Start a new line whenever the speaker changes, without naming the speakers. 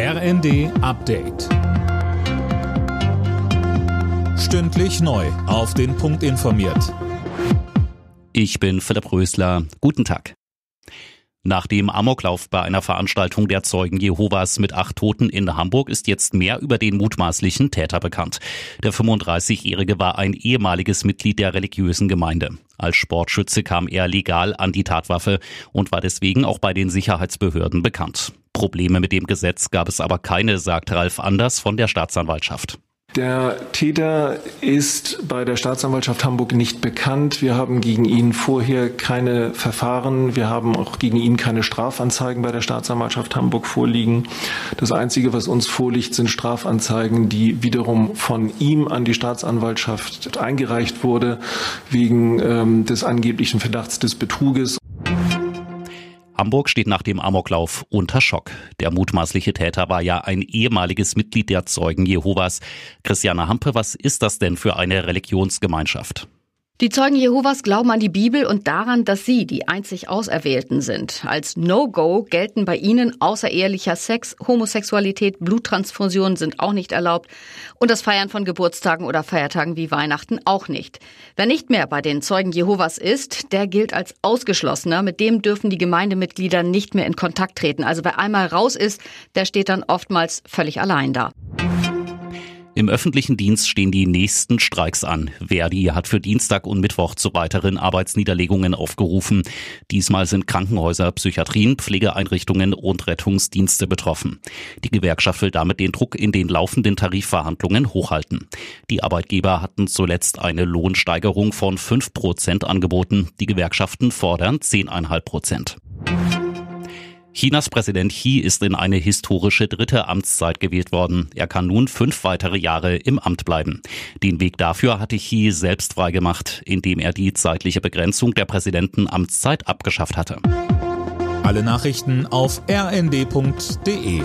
RND Update. Stündlich neu. Auf den Punkt informiert.
Ich bin Philipp Rösler. Guten Tag. Nach dem Amoklauf bei einer Veranstaltung der Zeugen Jehovas mit acht Toten in Hamburg ist jetzt mehr über den mutmaßlichen Täter bekannt. Der 35-Jährige war ein ehemaliges Mitglied der religiösen Gemeinde. Als Sportschütze kam er legal an die Tatwaffe und war deswegen auch bei den Sicherheitsbehörden bekannt. Probleme mit dem Gesetz gab es aber keine, sagt Ralf Anders von der Staatsanwaltschaft.
Der Täter ist bei der Staatsanwaltschaft Hamburg nicht bekannt. Wir haben gegen ihn vorher keine Verfahren. Wir haben auch gegen ihn keine Strafanzeigen bei der Staatsanwaltschaft Hamburg vorliegen. Das Einzige, was uns vorliegt, sind Strafanzeigen, die wiederum von ihm an die Staatsanwaltschaft eingereicht wurde, wegen ähm, des angeblichen Verdachts des Betruges.
Hamburg steht nach dem Amoklauf unter Schock. Der mutmaßliche Täter war ja ein ehemaliges Mitglied der Zeugen Jehovas. Christiane Hampe, was ist das denn für eine Religionsgemeinschaft?
Die Zeugen Jehovas glauben an die Bibel und daran, dass sie die einzig Auserwählten sind. Als No-Go gelten bei ihnen außerehelicher Sex, Homosexualität, Bluttransfusionen sind auch nicht erlaubt und das Feiern von Geburtstagen oder Feiertagen wie Weihnachten auch nicht. Wer nicht mehr bei den Zeugen Jehovas ist, der gilt als Ausgeschlossener. Mit dem dürfen die Gemeindemitglieder nicht mehr in Kontakt treten. Also wer einmal raus ist, der steht dann oftmals völlig allein da.
Im öffentlichen Dienst stehen die nächsten Streiks an. Verdi hat für Dienstag und Mittwoch zu weiteren Arbeitsniederlegungen aufgerufen. Diesmal sind Krankenhäuser, Psychiatrien, Pflegeeinrichtungen und Rettungsdienste betroffen. Die Gewerkschaft will damit den Druck in den laufenden Tarifverhandlungen hochhalten. Die Arbeitgeber hatten zuletzt eine Lohnsteigerung von 5 Prozent angeboten. Die Gewerkschaften fordern 10,5 Prozent. Chinas Präsident Xi ist in eine historische dritte Amtszeit gewählt worden. Er kann nun fünf weitere Jahre im Amt bleiben. Den Weg dafür hatte Xi selbst freigemacht, indem er die zeitliche Begrenzung der Präsidentenamtszeit abgeschafft hatte.
Alle Nachrichten auf rnd.de